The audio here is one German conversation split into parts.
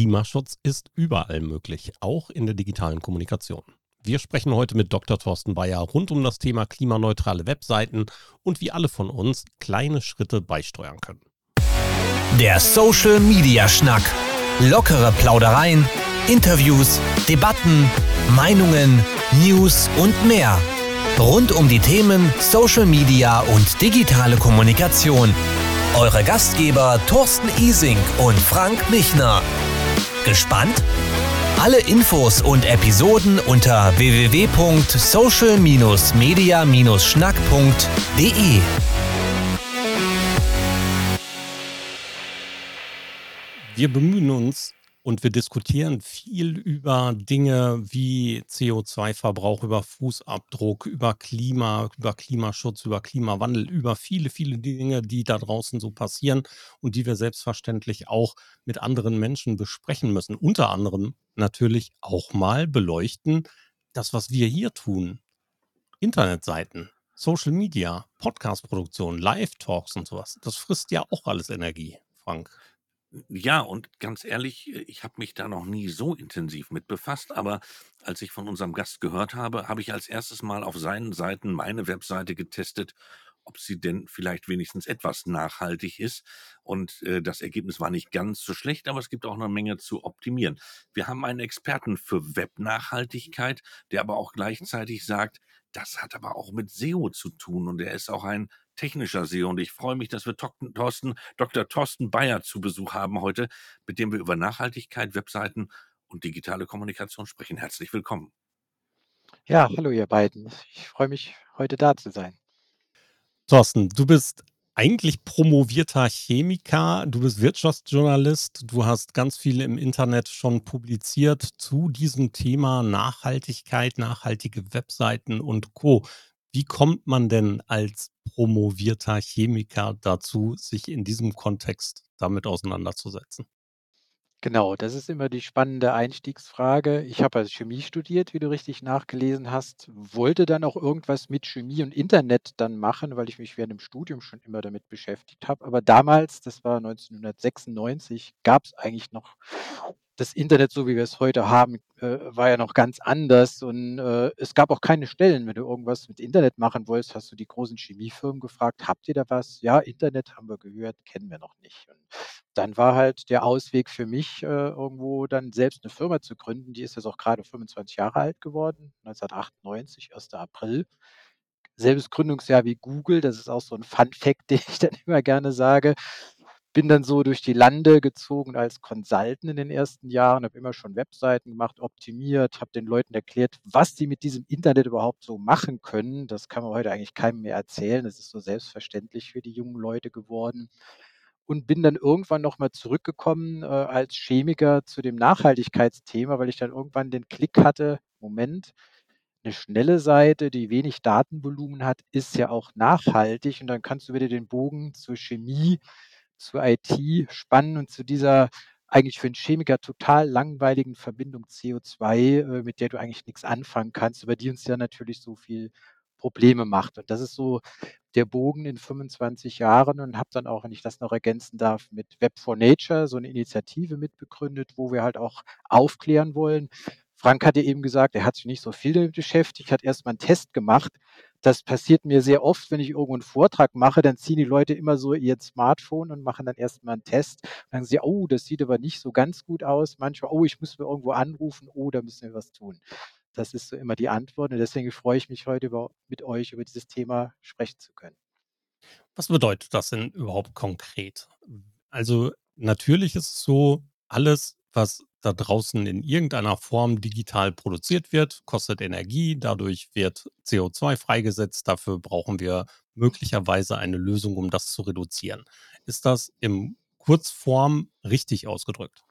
Klimaschutz ist überall möglich, auch in der digitalen Kommunikation. Wir sprechen heute mit Dr. Thorsten Bayer rund um das Thema klimaneutrale Webseiten und wie alle von uns kleine Schritte beisteuern können. Der Social Media Schnack. Lockere Plaudereien, Interviews, Debatten, Meinungen, News und mehr. Rund um die Themen Social Media und digitale Kommunikation eure Gastgeber Thorsten Ising und Frank Michner. Gespannt? Alle Infos und Episoden unter www.social-media-schnack.de. Wir bemühen uns, und wir diskutieren viel über Dinge wie CO2-Verbrauch, über Fußabdruck, über Klima, über Klimaschutz, über Klimawandel, über viele, viele Dinge, die da draußen so passieren und die wir selbstverständlich auch mit anderen Menschen besprechen müssen. Unter anderem natürlich auch mal beleuchten, das, was wir hier tun. Internetseiten, Social Media, Podcast-Produktion, Live-Talks und sowas. Das frisst ja auch alles Energie, Frank. Ja, und ganz ehrlich, äh, ich habe mich da noch nie so intensiv mit befasst, aber als ich von unserem Gast gehört habe, habe ich als erstes Mal auf seinen Seiten meine Webseite getestet, ob sie denn vielleicht wenigstens etwas nachhaltig ist. Und äh, das Ergebnis war nicht ganz so schlecht, aber es gibt auch noch eine Menge zu optimieren. Wir haben einen Experten für Webnachhaltigkeit, der aber auch gleichzeitig sagt, das hat aber auch mit SEO zu tun und er ist auch ein technischer SEO. Und ich freue mich, dass wir Thorsten, Dr. Thorsten Bayer zu Besuch haben heute, mit dem wir über Nachhaltigkeit, Webseiten und digitale Kommunikation sprechen. Herzlich willkommen. Ja, hallo ihr beiden. Ich freue mich, heute da zu sein. Thorsten, du bist eigentlich promovierter Chemiker, du bist Wirtschaftsjournalist, du hast ganz viel im Internet schon publiziert zu diesem Thema Nachhaltigkeit, nachhaltige Webseiten und Co. Wie kommt man denn als promovierter Chemiker dazu, sich in diesem Kontext damit auseinanderzusetzen? Genau, das ist immer die spannende Einstiegsfrage. Ich habe also Chemie studiert, wie du richtig nachgelesen hast, wollte dann auch irgendwas mit Chemie und Internet dann machen, weil ich mich während dem Studium schon immer damit beschäftigt habe. Aber damals, das war 1996, gab es eigentlich noch das Internet, so wie wir es heute haben, äh, war ja noch ganz anders und äh, es gab auch keine Stellen. Wenn du irgendwas mit Internet machen wolltest, hast du die großen Chemiefirmen gefragt, habt ihr da was? Ja, Internet haben wir gehört, kennen wir noch nicht. Und dann war halt der Ausweg für mich, äh, irgendwo dann selbst eine Firma zu gründen. Die ist jetzt auch gerade 25 Jahre alt geworden, 1998, 1. April. Selbes Gründungsjahr wie Google, das ist auch so ein Fun Fact, den ich dann immer gerne sage bin dann so durch die Lande gezogen als Consultant in den ersten Jahren, habe immer schon Webseiten gemacht, optimiert, habe den Leuten erklärt, was sie mit diesem Internet überhaupt so machen können. Das kann man heute eigentlich keinem mehr erzählen. Das ist so selbstverständlich für die jungen Leute geworden. Und bin dann irgendwann nochmal zurückgekommen äh, als Chemiker zu dem Nachhaltigkeitsthema, weil ich dann irgendwann den Klick hatte, Moment, eine schnelle Seite, die wenig Datenvolumen hat, ist ja auch nachhaltig. Und dann kannst du wieder den Bogen zur Chemie zur IT spannen und zu dieser eigentlich für einen Chemiker total langweiligen Verbindung CO2, äh, mit der du eigentlich nichts anfangen kannst, aber die uns ja natürlich so viel Probleme macht. Und das ist so der Bogen in 25 Jahren und habe dann auch, wenn ich das noch ergänzen darf, mit Web for Nature so eine Initiative mitbegründet, wo wir halt auch aufklären wollen. Frank hatte eben gesagt, er hat sich nicht so viel damit beschäftigt, hat erst mal einen Test gemacht. Das passiert mir sehr oft, wenn ich irgendwo einen Vortrag mache, dann ziehen die Leute immer so ihr Smartphone und machen dann erstmal einen Test. Dann sagen sie, oh, das sieht aber nicht so ganz gut aus. Manchmal, oh, ich muss mir irgendwo anrufen, oh, da müssen wir was tun. Das ist so immer die Antwort. Und deswegen freue ich mich heute über, mit euch über dieses Thema sprechen zu können. Was bedeutet das denn überhaupt konkret? Also natürlich ist es so, alles, was da draußen in irgendeiner Form digital produziert wird, kostet Energie, dadurch wird CO2 freigesetzt, dafür brauchen wir möglicherweise eine Lösung, um das zu reduzieren. Ist das im Kurzform richtig ausgedrückt?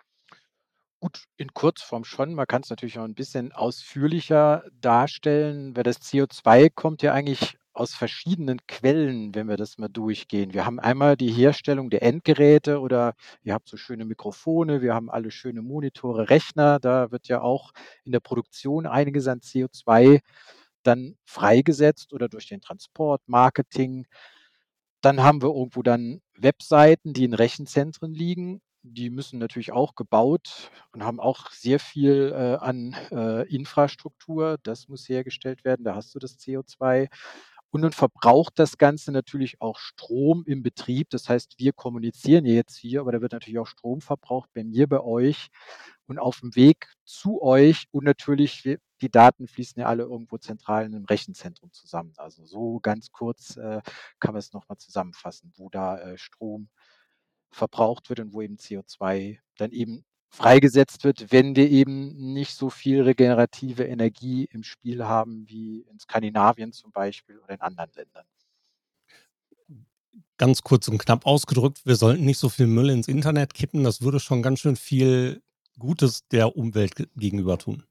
Gut, in Kurzform schon. Man kann es natürlich auch ein bisschen ausführlicher darstellen, weil das CO2 kommt ja eigentlich aus verschiedenen Quellen, wenn wir das mal durchgehen. Wir haben einmal die Herstellung der Endgeräte oder ihr habt so schöne Mikrofone, wir haben alle schöne Monitore, Rechner. Da wird ja auch in der Produktion einiges an CO2 dann freigesetzt oder durch den Transport, Marketing. Dann haben wir irgendwo dann Webseiten, die in Rechenzentren liegen. die müssen natürlich auch gebaut und haben auch sehr viel, äh, an, äh, Infrastruktur. Das muss hergestellt werden, da hast du das CO2. Und dann verbraucht das Ganze natürlich auch Strom im Betrieb. Das heißt, wir kommunizieren jetzt hier, aber da wird natürlich auch Strom verbraucht bei mir, bei euch und auf dem Weg zu euch. Und natürlich, die Daten fließen ja alle irgendwo zentral in 'nem Rechenzentrum zusammen. Also, so ganz kurz, äh, kann man es noch mal zusammenfassen, wo da, äh, Strom verbraucht wird und wo eben CO2 dann eben freigesetzt wird, wenn wir eben nicht so viel regenerative Energie im Spiel haben wie in Skandinavien zum Beispiel oder in anderen Ländern. Ganz kurz und knapp ausgedrückt, wir sollten nicht so viel Müll ins Internet kippen. Das würde schon ganz schön viel Gutes der Umwelt ge gegenüber tun.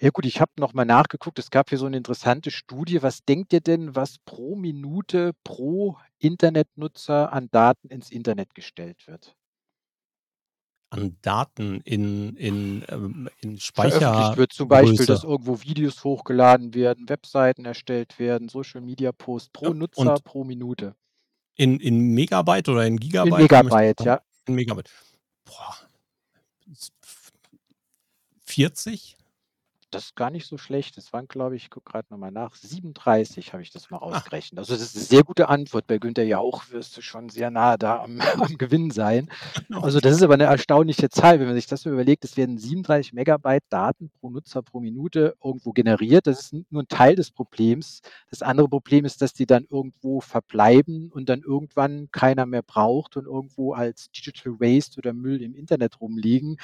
Ja gut, ich habe noch mal nachgeguckt. Es gab hier so 'ne interessante Studie. Was denkt ihr denn, was pro Minute pro Internetnutzer an Daten ins Internet gestellt wird? An Daten in in, ähm in Veröffentlicht wird, zum Beispiel, Speichergröße. dass irgendwo Videos hochgeladen werden, Webseiten erstellt werden, Social-Media-Posts pro Ja, Nutzer pro Minute. in in Megabyte oder in In Gigabyte? Möchtest Megabyte, ja. In Megabyte. Boah. S f 40? Das ist gar nicht so schlecht. Das waren, glaube ich ich gucke grad noch mal nach, 37 habe ich das mal Ah. ausgerechnet. Also, das ist 'ne sehr gute Antwort. Bei Günther Jauch wirst du schon sehr nah da am am Gewinn sein. Also, das ist aber 'ne erstaunliche Zahl, wenn man sich das so überlegt. Es werden 37 Megabyte Daten pro Nutzer pro Minute irgendwo generiert. Das ist n nur 'n Teil des Problems. Das andere Problem ist, dass die dann irgendwo verbleiben und dann irgendwann keiner mehr braucht und irgendwo als Digital Waste oder Müll im Internet rumliegen.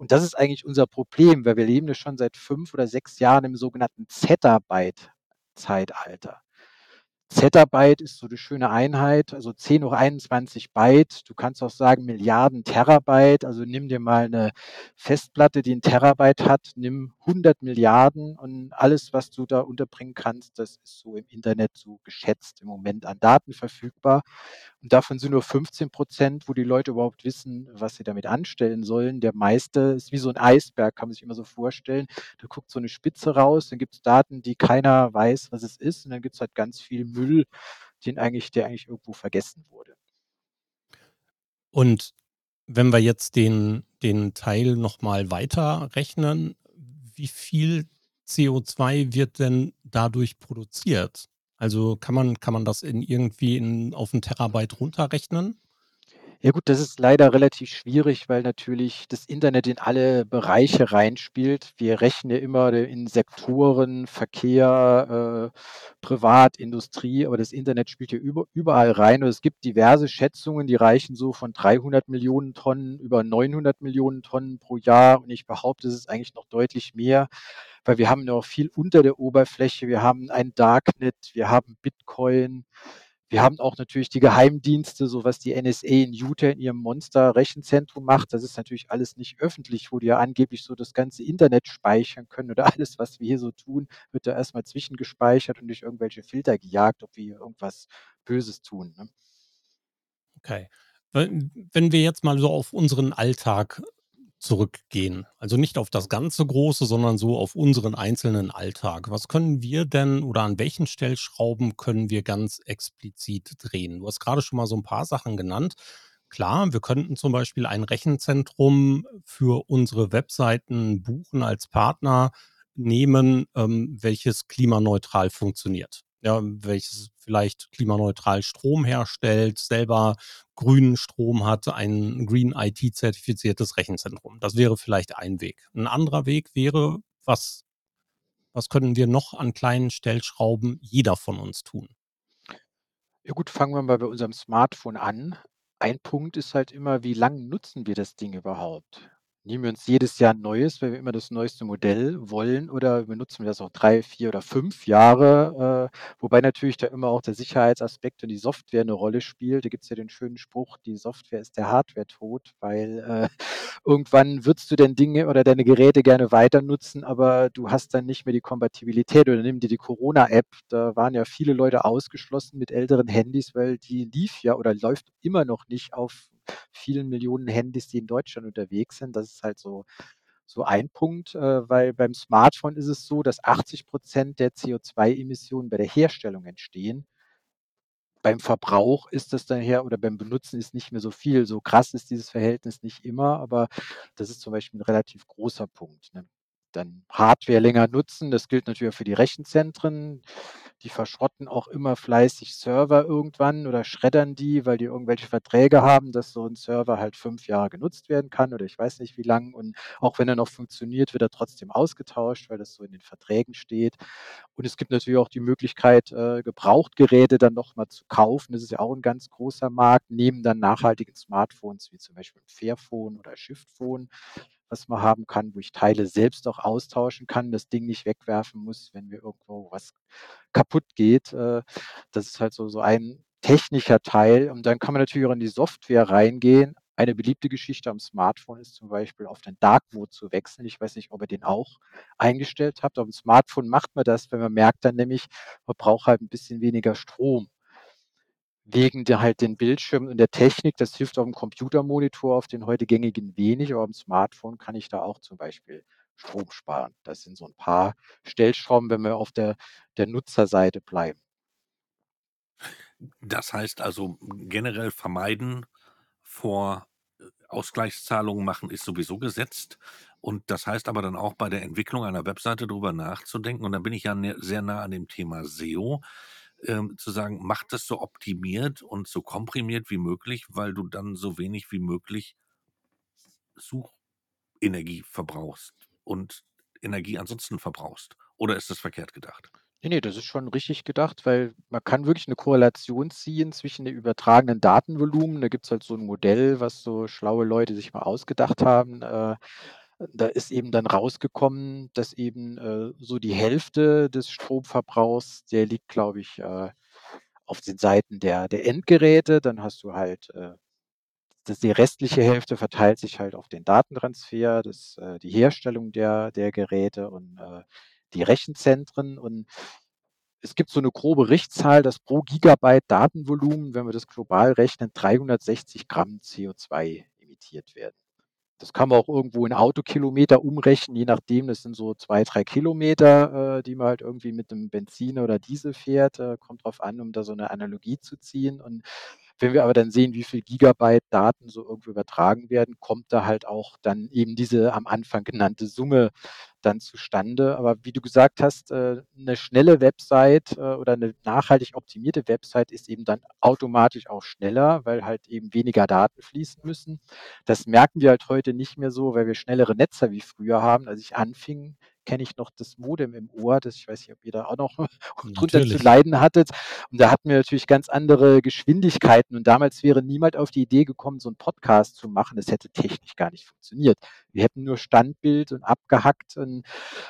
Und das ist eigentlich unser Problem, weil wir leben ja schon seit 5 oder 6 Jahren im sogenannten Zettabyte-Zeitalter. Zettabyte ist so 'ne schöne Einheit, also 10 hoch 21 Byte. Du kannst auch sagen Milliarden Terabyte. Also, nimm dir mal 'ne Festplatte, die 'n Terabyte hat, nimm 100.000.000.000 und alles, was du da unterbringen kannst, das ist so im Internet so geschätzt im Moment an Daten verfügbar. Und davon sind nur 15 %, wo die Leute überhaupt wissen, was sie damit anstellen sollen. Der meiste ist wie so 'n Eisberg, kann man sich immer so vorstellen. Da guckt so 'ne Spitze raus, dann gibt's Daten, die keiner weiß, was es ist, und dann gibt's halt ganz viel Müll, den eigentlich der eigentlich irgendwo vergessen wurde. Und wenn wir jetzt den den Teil noch mal weiterrechnen, wie viel CO2 wird denn dadurch produziert? Also, kann man kann man das in irgendwie in auf 'n Terabyte runterrechnen? Ja gut, das ist leider relativ schwierig, weil natürlich das Internet in alle Bereiche reinspielt. Wir rechnen ja immer in Sektoren, Verkehr, äh, Privat, Industrie, aber das Internet spielt ja über überall rein und es gibt diverse Schätzungen, die reichen so von 300.000.000 Tonnen über 900.000.000 Tonnen pro Jahr und ich behaupte, es ist eigentlich noch deutlich mehr, weil wir haben noch viel unter der Oberfläche. Wir haben ein Darknet, wir haben Bitcoin, wir haben auch natürlich die Geheimdienste, so was die NSA in Utah in ihrem Monster-Rechenzentrum macht. Das ist natürlich alles nicht öffentlich, wo die ja angeblich so das ganze Internet speichern können oder alles, was wir hier so tun, wird da erst mal zwischengespeichert und durch irgendwelche Filter gejagt, ob wir hier irgendwas Böses tun, ne? Okay. Wenn wir jetzt mal so auf unseren Alltag zurückgehen, also nicht auf das ganze Große, sondern so auf unseren einzelnen Alltag. Was können wir denn oder an welchen Stellschrauben können wir ganz explizit drehen? Du hast grade schon mal so 'n paar Sachen genannt. Klar, wir könnten zum Beispiel ein Rechenzentrum für unsere Webseiten buchen, als Partner nehmen, ähm, welches klimaneutral funktioniert. Ja, welches vielleicht klimaneutral Strom herstellt, selber grünen Strom hat, ein Green IT-zertifiziertes Rechenzentrum. Das wäre vielleicht ein Weg. 'N anderer Weg wäre, was was können wir noch an kleinen Stellschrauben jeder von uns tun? Ja gut, fangen wir mal bei unserem Smartphone an. Ein Punkt ist halt immer, wie lang nutzen wir das Ding überhaupt? Nehmen wir uns jedes Jahr 'n neues, weil wir immer das neueste Modell wollen oder benutzen wir das auch 3, 4 oder 5 Jahre? Äh, wobei natürlich da immer auch der Sicherheitsaspekt und die Software 'ne Rolle spielt. Da gibt's ja den schönen Spruch: „Die Software ist der Hardwaretod“, weil, äh, irgendwann würdest du dein Dinge oder deine Geräte gerne weiter nutzen, aber du hast dann nicht mehr die Kompatibilität. Oder nimm dir die Corona-App, da waren ja viele Leute ausgeschlossen mit älteren Handys, weil die lief ja oder läuft immer noch nicht auf vielen Millionen Handys, die in Deutschland unterwegs sind. Das ist halt so so ein Punkt, äh, weil beim Smartphone ist es so, dass 80 % der CO2-Emissionen bei der Herstellung entstehen. beim Verbrauch ist das daher oder beim Benutzen ist nicht mehr so viel. So krass ist dieses Verhältnis nicht immer, aber das ist zum Beispiel 'n relativ großer Punkt, ne? Dann Hardware länger nutzen, das gilt natürlich auch für die Rechenzentren. Die verschrotten auch immer fleißig Server irgendwann oder schreddern die, weil die irgendwelche Verträge haben, dass so 'n Server halt 5 Jahre genutzt werden kann oder ich weiß nicht wie lang. Und auch wenn er noch funktioniert, wird er trotzdem ausgetauscht, weil das so in den Verträgen steht. Und es gibt natürlich auch die Möglichkeit, äh, Gebrauchtgeräte dann noch mal zu kaufen. Das ist ja auch 'n ganz großer Markt, neben dann nachhaltigen Smartphones wie zum Beispiel Fairphone oder Shiftphone, was man haben kann, wo ich Teile selbst auch austauschen kann, das Ding nicht wegwerfen muss, wenn mir irgendwo was kaputtgeht. Äh, das ist halt so so ein technischer Teil. Und dann kann man natürlich auch in die Software reingehen. Eine beliebte Geschichte am Smartphone ist zum Beispiel auf den Dark Mode zu wechseln. Ich weiß nicht, ob ihr den auch eingestellt habt. Auf'm Smartphone macht man das, wenn man merkt dann nämlich, man braucht halt 'n bisschen weniger Strom wegen der halt den Bildschirmen und der Technik. Das hilft auf'm Computermonitor, auf den heute gängigen wenig, aber auf'm Smartphone kann ich da auch zum Beispiel Strom sparen. Das sind so 'n paar Stellschrauben, wenn wir auf der der Nutzerseite bleiben. Das heißt also, generell vermeiden vor äh, Ausgleichszahlungen machen ist sowieso gesetzt. Und das heißt aber dann auch bei der Entwicklung einer Webseite drüber nachzudenken und da bin ich ja ne sehr nah an dem Thema SEO, ähm, zu sagen: „Mach das so optimiert und so komprimiert wie möglich, weil du dann so wenig wie möglich Suchenergie verbrauchst und Energie ansonsten verbrauchst.“ Oder ist das verkehrt gedacht? Ne, ne, das ist schon richtig gedacht, weil man kann wirklich 'ne Korrelation ziehen zwischen dem übertragenen Datenvolumen. Da gibt's halt so 'n Modell, was so schlaue Leute sich mal ausgedacht haben. Äh, da ist eben dann rausgekommen, dass eben, äh, so die Hälfte des Stromverbrauchs, der liegt, glaube ich, äh, auf den Seiten der der Endgeräte. Dann hast du halt, äh, dass die restliche Hälfte verteilt sich halt auf den Datentransfer, das äh, die Herstellung der der Geräte und, äh, die Rechenzentren. Und es gibt so 'ne grobe Richtzahl, dass pro Gigabyte Datenvolumen, wenn wir das global rechnen, 360 Gramm CO2 emittiert werden. Das kann man auch irgendwo in Autokilometer umrechnen, je nachdem. Das sind so 2, 3 Kilometer, äh, die man halt irgendwie mit 'nem Benziner oder Diesel fährt. Äh, kommt drauf an, um da so 'ne Analogie zu ziehen. Und wenn wir aber dann sehen, wie viel Gigabyte Daten so irgendwo übertragen werden, kommt da halt auch dann eben diese am Anfang genannte Summe dann zustande. Aber wie du gesagt hast, äh, 'ne schnelle Website, äh, oder 'ne nachhaltig optimierte Website ist eben dann automatisch auch schneller, weil halt eben weniger Daten fließen müssen. Das merken wir halt heute nicht mehr so, weil wir schnellere Netze wie früher haben. Als ich anfing, kenne ich noch das Modem im Ohr, das ich weiß nicht, ob ihr da auch noch drunter zu leiden hattet. Und da hatten wir natürlich ganz andere Geschwindigkeiten und damals wäre niemand auf die Idee gekommen, so 'n Podcast zu machen. Das hätte technisch gar nicht funktioniert. Wir hätten nur Standbild und abgehackt und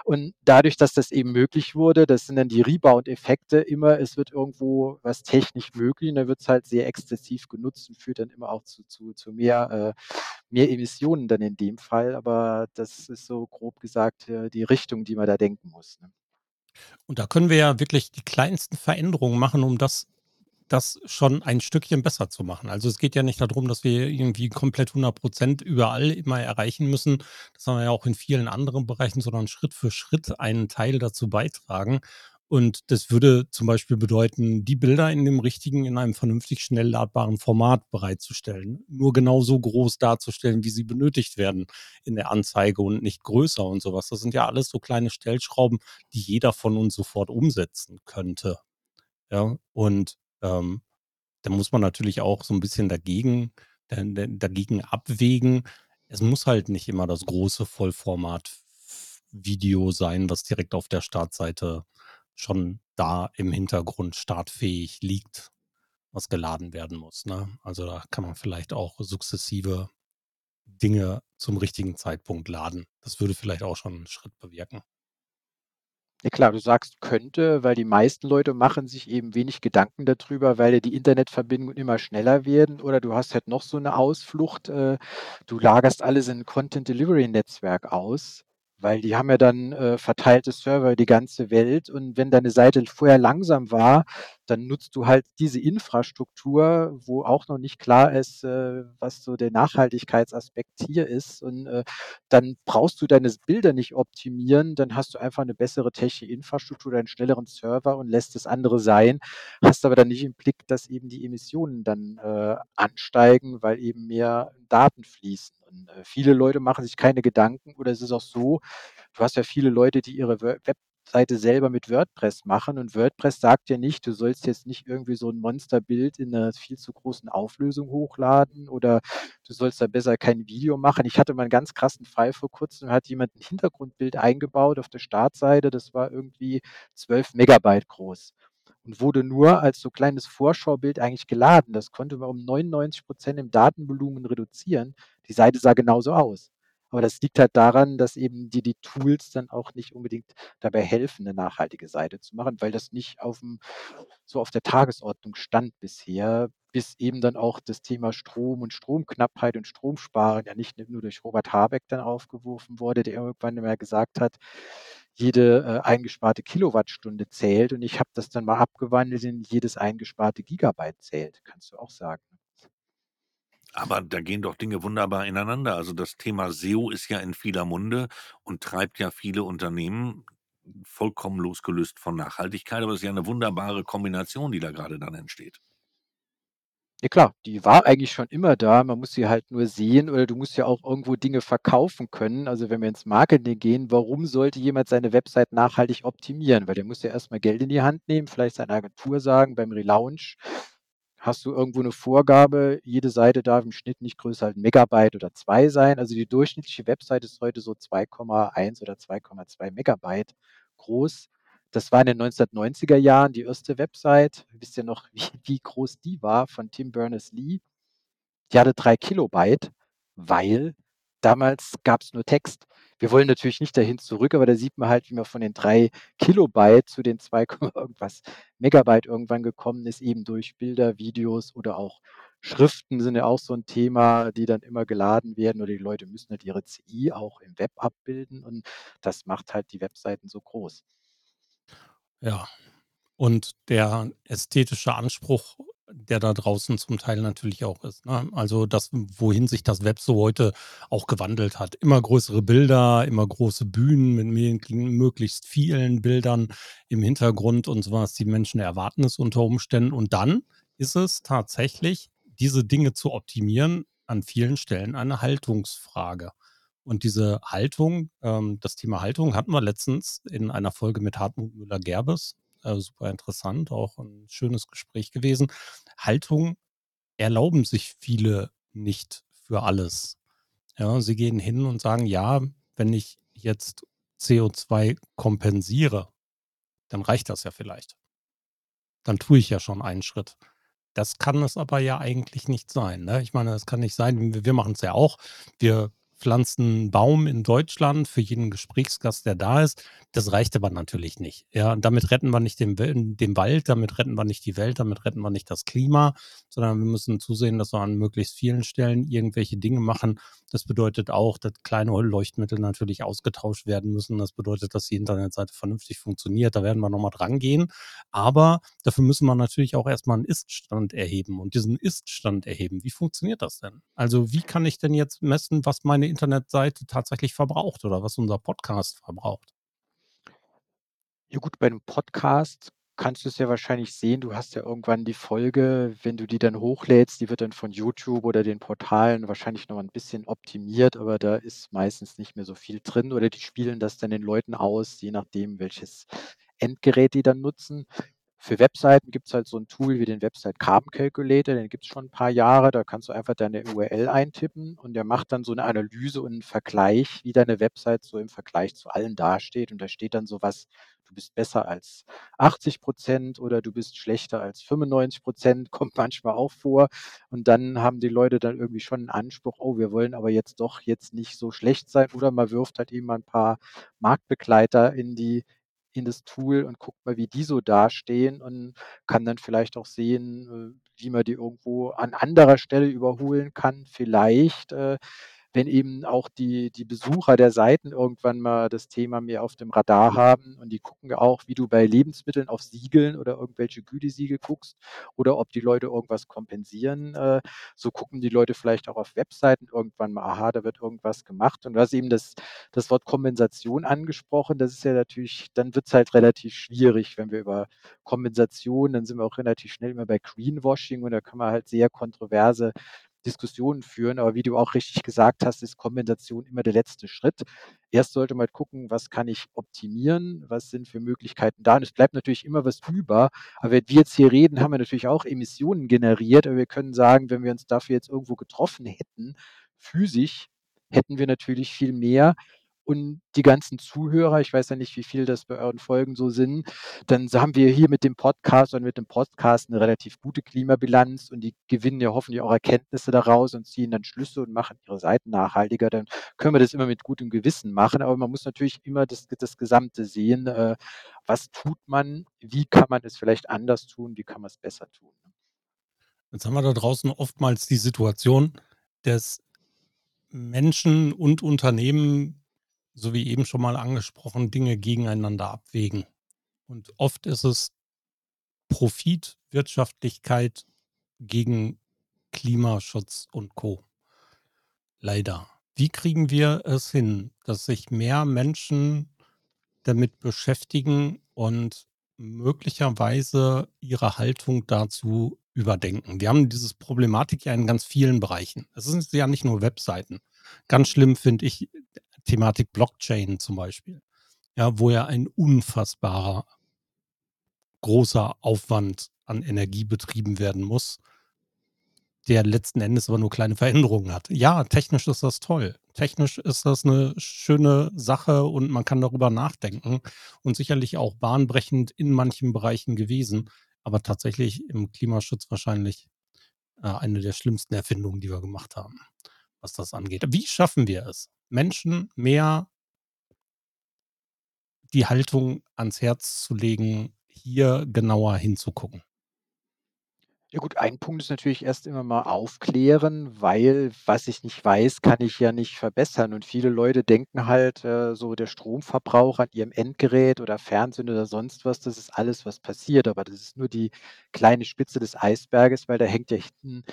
und dadurch, dass das eben möglich wurde, das sind dann die Rebound-Effekte immer, es wird irgendwo was technisch möglich und dann wird's halt sehr exzessiv genutzt und führt dann immer auch zu zu zu mehr äh, mehr Emissionen dann in dem Fall. Aber das ist so grob gesagt, äh, die Richtung, die man da denken muss, ne? Und da können wir ja wirklich die kleinsten Veränderungen machen, um das das schon ein Stückchen besser zu machen. Also, es geht ja nicht da drum, dass wir irgendwie komplett 100 % überall immer erreichen müssen. Das haben wir ja auch in vielen anderen Bereichen, sondern Schritt für Schritt einen Teil dazu beitragen. Und das würde zum Beispiel bedeuten, die Bilder in dem richtigen in einem vernünftig schnell ladbaren Format bereitzustellen. Nur genauso groß darzustellen, wie sie benötigt werden in der Anzeige und nicht größer und so was. Das sind ja alles so kleine Stellschrauben, die jeder von uns sofort umsetzen könnte. Ja, und, ähm, da muss man natürlich auch so 'n bisschen dagegen da da dagegen abwägen. Es muss halt nicht immer das große Vollformat-Video sein, was direkt auf der Startseite schon da im Hintergrund startfähig liegt, was geladen werden muss, ne? Also, da kann man vielleicht auch sukzessive Dinge zum richtigen Zeitpunkt laden. Das würde vielleicht auch schon 'n Schritt bewirken. Ja klar, du sagst „könnte“, weil die meisten Leute machen sich eben wenig Gedanken da drüber, weil ja die Internetverbindungen immer schneller werden. Oder du hast halt noch so 'ne Ausflucht, äh, du lagerst alles in 'n Content-Delivery-Netzwerk aus. Weil die haben ja dann äh, verteilte Server die ganze Welt und wenn deine Seite vorher langsam war, dann nutzt du halt diese Infrastruktur, wo auch noch nicht klar ist, äh, was so der Nachhaltigkeitsaspekt hier ist und äh, dann brauchst du deine Bilder nicht optimieren, dann hast du einfach eine bessere technische Infrastruktur, einen schnelleren Server und lässt das andere sein, hast aber dann nicht im Blick, dass eben die Emissionen dann äh, ansteigen, weil eben mehr Daten fließen. Und äh, viele Leute machen sich keine Gedanken oder es ist auch so, du hast ja viele Leute, die ihre Webseite selber mit WordPress machen und WordPress sagt ja nicht, du sollst jetzt nicht irgendwie so ein Monsterbild in einer viel zu großen Auflösung hochladen oder du sollst da besser kein Video machen. Ich hatte mal einen ganz krassen Fall vor kurzem, hat jemand ein Hintergrundbild eingebaut auf der Startseite, das war irgendwie 12 Megabyte groß und wurde nur als so kleines Vorschaubild eigentlich geladen. Das konnte man um 99 Prozent im Datenvolumen reduzieren. Die Seite sah genauso aus. Aber das liegt halt daran, dass eben die, die Tools dann auch nicht unbedingt dabei helfen, eine nachhaltige Seite zu machen, weil das nicht auf dem, so auf der Tagesordnung stand bisher, bis eben dann auch das Thema Strom und Stromknappheit und Stromsparen ja nicht nur durch Robert Habeck dann aufgeworfen wurde, der irgendwann mal gesagt hat, jede äh, eingesparte Kilowattstunde zählt und ich habe das dann mal abgewandelt in jedes eingesparte Gigabyte zählt, kannst du auch sagen. Aber da gehen doch Dinge wunderbar ineinander. Also das Thema SEO ist ja in vieler Munde und treibt ja viele Unternehmen vollkommen losgelöst von Nachhaltigkeit, aber es ist ja eine wunderbare Kombination, die da gerade dann entsteht. Ja klar, die war eigentlich schon immer da. Man muss sie halt nur sehen oder du musst ja auch irgendwo Dinge verkaufen können. Also wenn wir ins Marketing gehen, warum sollte jemand seine Website nachhaltig optimieren? Weil der muss ja erstmal Geld in die Hand nehmen, vielleicht seine Agentur sagen beim Relaunch. Hast du irgendwo eine Vorgabe, jede Seite darf im Schnitt nicht größer als 'n Megabyte oder 2 sein. Also die durchschnittliche Website ist heute so 2,1 oder 2,2 Megabyte groß. Das war in den 1990er Jahren die erste Website. Wisst ihr noch, wie, wie groß die war von Tim Berners-Lee? Die hatte drei Kilobyte, weil damals gab es nur Text. Wir wollen natürlich nicht dahin zurück, aber da sieht man halt, wie man von den drei Kilobyte zu den 2, irgendwas Megabyte irgendwann gekommen ist, eben durch Bilder, Videos oder auch Schriften sind ja auch so ein Thema, die dann immer geladen werden oder die Leute müssen halt ihre CI auch im Web abbilden und das macht halt die Webseiten so groß. Ja. Und der ästhetische Anspruch, der da draußen zum Teil natürlich auch ist. Ne? Also das, wohin sich das Web so heute auch gewandelt hat. Immer größere Bilder, immer große Bühnen mit möglichst vielen Bildern im Hintergrund und sowas. Die Menschen erwarten es unter Umständen. Und dann ist es tatsächlich, diese Dinge zu optimieren, an vielen Stellen eine Haltungsfrage. Und diese Haltung, ähm, das Thema Haltung hatten wir letztens in einer Folge mit Hartmut Müller-Gerbes. Äh, super interessant, auch ein schönes Gespräch gewesen. Haltung erlauben sich viele nicht für alles. Ja, sie gehen hin und sagen, ja, wenn ich jetzt CO2 kompensiere, dann reicht das ja vielleicht. Dann tue ich ja schon einen Schritt. Das kann es aber ja eigentlich nicht sein. Ne? Ich meine, das kann nicht sein. Wir, wir machen es ja auch. Wir pflanzen einen Baum in Deutschland für jeden Gesprächsgast, der da ist. Das reicht aber natürlich nicht. Ja, damit retten wir nicht den, den Wald, damit retten wir nicht die Welt, damit retten wir nicht das Klima, sondern wir müssen zusehen, dass wir an möglichst vielen Stellen irgendwelche Dinge machen. Das bedeutet auch, dass kleine Leuchtmittel natürlich ausgetauscht werden müssen. Das bedeutet, dass die Internetseite vernünftig funktioniert. Da werden wir nochmal dran gehen. Aber dafür müssen wir natürlich auch erstmal einen Ist-Stand erheben und diesen Ist-Stand erheben. Wie funktioniert das denn? Also wie kann ich denn jetzt messen, was meine Internetseite tatsächlich verbraucht oder was unser Podcast verbraucht? Ja gut, bei einem Podcast kannst du es ja wahrscheinlich sehen. Du hast ja irgendwann die Folge, wenn du die dann hochlädst, die wird dann von YouTube oder den Portalen wahrscheinlich noch ein bisschen optimiert, aber da ist meistens nicht mehr so viel drin oder die spielen das dann den Leuten aus, je nachdem, welches Endgerät die dann nutzen. Für Webseiten gibt es halt so ein Tool wie den Website Carbon Calculator, den gibt es schon ein paar Jahre. Da kannst du einfach deine URL eintippen und der macht dann so eine Analyse und einen Vergleich, wie deine Website so im Vergleich zu allen dasteht. Und da steht dann sowas, du bist besser als 80 Prozent oder du bist schlechter als 95 Prozent, kommt manchmal auch vor. Und dann haben die Leute dann irgendwie schon einen Anspruch, oh, wir wollen aber jetzt doch jetzt nicht so schlecht sein. Oder man wirft halt eben ein paar Marktbegleiter in die in das Tool und guckt mal, wie die so dastehen und kann dann vielleicht auch sehen, äh, wie man die irgendwo an anderer Stelle überholen kann. Vielleicht, äh, wenn eben auch die die Besucher der Seiten irgendwann mal das Thema mehr auf dem Radar haben und die gucken auch, wie du bei Lebensmitteln auf Siegeln oder irgendwelche Gütesiegel guckst oder ob die Leute irgendwas kompensieren. Äh, so gucken die Leute vielleicht auch auf Webseiten irgendwann mal: „Aha, da wird irgendwas gemacht.“ Und du hast eben das das Wort Kompensation angesprochen. Das ist ja natürlich dann wird's halt relativ schwierig, wenn wir über Kompensation dann sind wir auch relativ schnell immer bei Greenwashing und da kann man halt sehr kontroverse Diskussionen führen. Aber wie du auch richtig gesagt hast, ist Kompensation immer der letzte Schritt. Erst sollte man gucken, was kann ich optimieren, was sind für Möglichkeiten da. Und es bleibt natürlich immer was über. Aber wenn wir jetzt hier reden, haben wir natürlich auch Emissionen generiert. Aber wir können sagen, wenn wir uns dafür jetzt irgendwo getroffen hätten, physisch, hätten wir natürlich viel mehr und die ganzen Zuhörer, ich weiß ja nicht, wie viel das bei euren Folgen so sind, dann haben wir hier mit dem Podcast und mit dem Podcast eine relativ gute Klimabilanz und die gewinnen ja hoffentlich auch Erkenntnisse daraus und ziehen dann Schlüsse und machen ihre Seiten nachhaltiger. Dann können wir das immer mit gutem Gewissen machen, aber man muss natürlich immer das das Gesamte sehen. Äh, was tut man? Wie kann man es vielleicht anders tun? Wie kann man es besser tun? Jetzt haben wir da draußen oftmals die Situation, dass Menschen und Unternehmen so wie eben schon mal angesprochen, Dinge gegeneinander abwägen. Und oft ist es Profit, Wirtschaftlichkeit gegen Klimaschutz und Co. Leider. Wie kriegen wir es hin, dass sich mehr Menschen damit beschäftigen und möglicherweise ihre Haltung dazu überdenken? Wir haben dieses Problematik ja in ganz vielen Bereichen. Es sind ja nicht nur Webseiten. Ganz schlimm finde ich Thematik Blockchain zum Beispiel. Ja, wo ja ein unfassbarer großer Aufwand an Energie betrieben werden muss, der letzten Endes aber nur kleine Veränderungen hat. Ja, technisch ist das toll. Technisch ist das eine schöne Sache und man kann darüber nachdenken und sicherlich auch bahnbrechend in manchen Bereichen gewesen, aber tatsächlich im Klimaschutz wahrscheinlich äh, eine der schlimmsten Erfindungen, die wir gemacht haben, was das angeht. Wie schaffen wir es, Menschen mehr die Haltung ans Herz zu legen, hier genauer hinzugucken? Ja gut, ein Punkt ist natürlich erst immer mal aufklären, weil was ich nicht weiß, kann ich ja nicht verbessern. Und viele Leute denken halt, äh, so der Stromverbrauch an ihrem Endgerät oder Fernsehen oder sonst was, das ist alles, was passiert. Aber das ist nur die kleine Spitze des Eisberges, weil da hängt ja hinten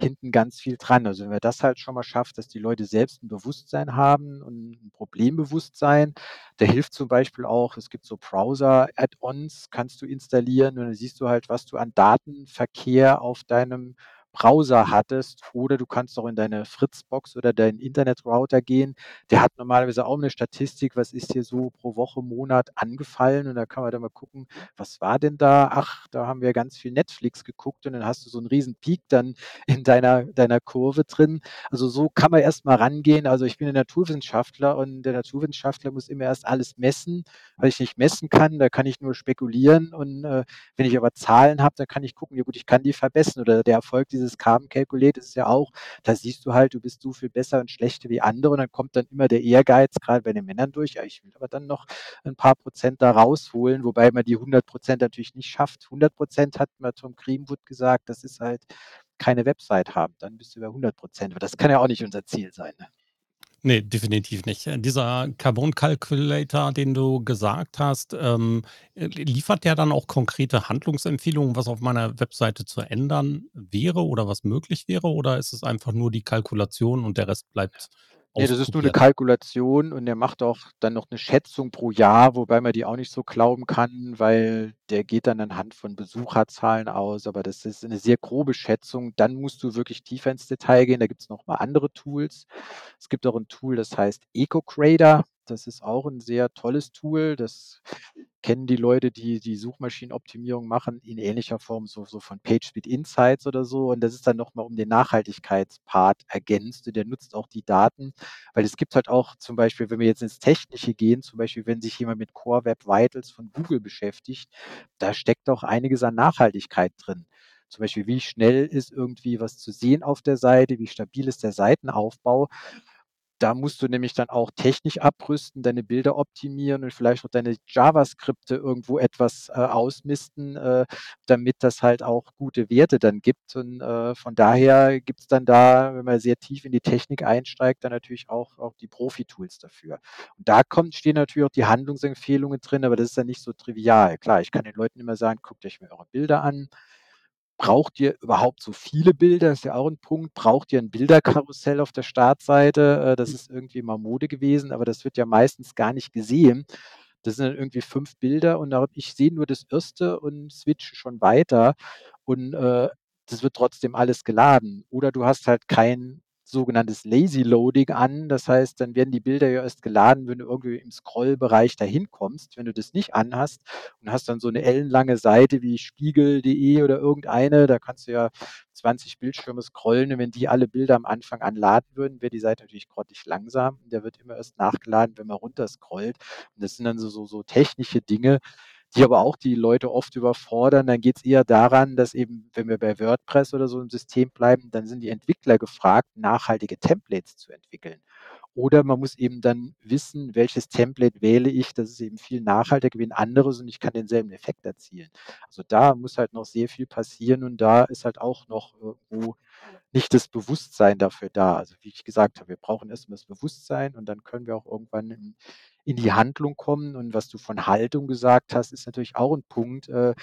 hinten ganz viel dran. Also wenn wir das halt schon mal schafft, dass die Leute selbst ein Bewusstsein haben und ein Problembewusstsein, da hilft zum Beispiel auch, es gibt so Browser-Add-ons, kannst du installieren und dann siehst du halt, was du an Datenverkehr auf deinem Browser hattest oder du kannst auch in deine Fritzbox oder deinen Internetrouter gehen. Der hat normalerweise auch eine Statistik, was ist hier so pro Woche, Monat angefallen und da kann man dann mal gucken, was war denn da? Ach, da haben wir ganz viel Netflix geguckt und dann hast du so einen riesen Peak dann in deiner deiner Kurve drin. Also, so kann man erst mal rangehen. Also, ich bin 'n Naturwissenschaftler und der Naturwissenschaftler muss immer erst alles messen. Weil ich nicht messen kann, da kann ich nur spekulieren und, äh, wenn ich aber Zahlen habe, dann kann ich gucken, ja gut, ich kann die verbessern oder der Erfolg dieses Carbon Calculate ist ja auch, da siehst du halt, du bist so viel besser und schlechter wie andere und dann kommt dann immer der Ehrgeiz, gerade bei den Männern durch: „Ja, ich will aber dann noch ein paar Prozent da rausholen“, wobei man die 100% natürlich nicht schafft. 100% hat mal Tom Greenwood gesagt, das ist halt keine Website haben, dann bist du bei 100% Aber das kann ja auch nicht unser Ziel sein, ne? Ne, definitiv nicht. Äh, dieser Carbon Calculator, den du gesagt hast, ähm, äh, liefert der dann auch konkrete Handlungsempfehlungen, was auf meiner Webseite zu ändern wäre oder was möglich wäre? Oder ist es einfach nur die Kalkulation und der Rest bleibt Ne, das ist nur 'ne ausprobiert? Kalkulation und der macht auch dann noch 'ne Schätzung pro Jahr, wobei man die auch nicht so glauben kann, weil der geht dann anhand von Besucherzahlen aus, aber das ist 'ne sehr grobe Schätzung. Dann musst du wirklich tiefer ins Detail gehen. Da gibt's noch mal andere Tools. Es gibt auch 'n Tool, das heißt EcoCrader. Das ist auch 'n sehr tolles Tool. Das kennen die Leute, die die Suchmaschinenoptimierung machen, in ähnlicher Form so so von PageSpeed Insights oder so. Und das ist dann noch mal um den Nachhaltigkeitspart ergänzt und der nutzt auch die Daten, weil es gibt halt auch zum Beispiel, wenn wir jetzt ins Technische gehen, zum Beispiel, wenn sich jemand mit Core Web Vitals von Google beschäftigt, da steckt auch einiges an Nachhaltigkeit drin. Zum Beispiel, wie schnell ist irgendwie was zu sehen auf der Seite, wie stabil ist der Seitenaufbau? Da musst du nämlich dann auch technisch abrüsten, deine Bilder optimieren und vielleicht auch deine JavaScripte irgendwo etwas, äh, ausmisten, äh, damit das halt auch gute Werte dann gibt. Und, äh, von daher gibt's dann da, wenn man sehr tief in die Technik einsteigt, dann natürlich auch auch die Profi-Tools dafür. Und da kommt stehen natürlich auch die Handlungsempfehlungen drin, aber das ist dann nicht so trivial. Klar, ich kann den Leuten immer sagen: „Guckt euch mir eure Bilder an.“ Braucht ihr überhaupt so viele Bilder? Ist ja auch 'n Punkt. Braucht ihr 'n Bilderkarussell auf der Startseite? Äh, das ist irgendwie mal Mode gewesen, aber das wird ja meistens gar nicht gesehen. Das sind dann irgendwie 5 Bilder und ich sehe nur das erste und switche schon weiter und, äh, das wird trotzdem alles geladen. Oder du hast halt kein sogenanntes Lazy Loading an. Das heißt, dann werden die Bilder ja erst geladen, wenn du irgendwie im Scrollbereich dahin kommst. Wenn du das nicht anhast und hast dann so 'ne ellenlange Seite wie spiegel.de oder irgendeine, da kannst du ja 20 Bildschirme scrollen und wenn die alle Bilder am Anfang an laden würden, wäre die Seite natürlich grottig langsam. Der wird immer erst nachgeladen, wenn man runterscrollt. Und das sind dann so so so technische Dinge, die aber auch die Leute oft überfordern. Dann geht's eher daran, dass eben, wenn wir bei WordPress oder so im System bleiben, dann sind die Entwickler gefragt, nachhaltige Templates zu entwickeln. Oder man muss eben dann wissen, welches Template wähle ich, das ist eben viel nachhaltiger wie 'n anderes und ich kann denselben Effekt erzielen. Also, da muss halt noch sehr viel passieren und da ist halt auch noch irgendwo nicht das Bewusstsein dafür da. Also, wie ich gesagt habe, wir brauchen erst mal das Bewusstsein und dann können wir auch irgendwann in in die Handlung kommen. Und was du von Haltung gesagt hast, ist natürlich auch 'n Punkt. Äh,